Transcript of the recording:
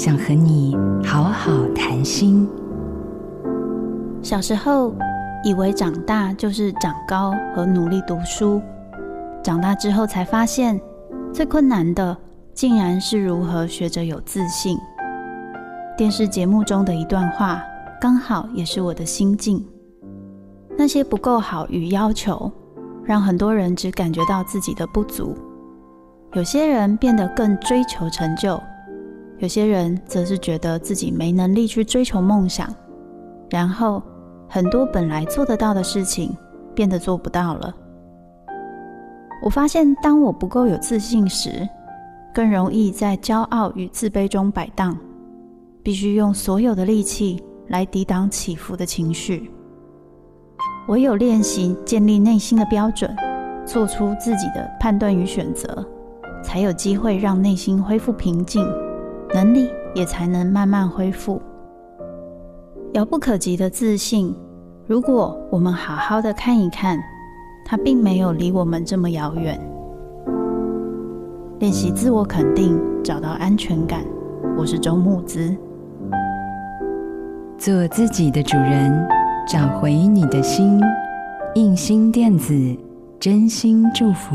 想和你好好谈心。小时候以为长大就是长高和努力读书，长大之后才发现，最困难的竟然是如何学着有自信。电视节目中的一段话，刚好也是我的心境。那些不够好与要求，让很多人只感觉到自己的不足。有些人变得更追求成就，有些人则是觉得自己没能力去追求梦想，然后很多本来做得到的事情变得做不到了。我发现，当我不够有自信时，更容易在骄傲与自卑中摆荡，必须用所有的力气来抵挡起伏的情绪。唯有练习建立内心的标准，做出自己的判断与选择。才有机会让内心恢复平静，能力也才能慢慢恢复。遥不可及的自信，如果我们好好的看一看，它并没有离我们这么遥远。练习自我肯定，找到安全感。我是周木子，做自己的主人，找回你的心。印心电子，真心祝福。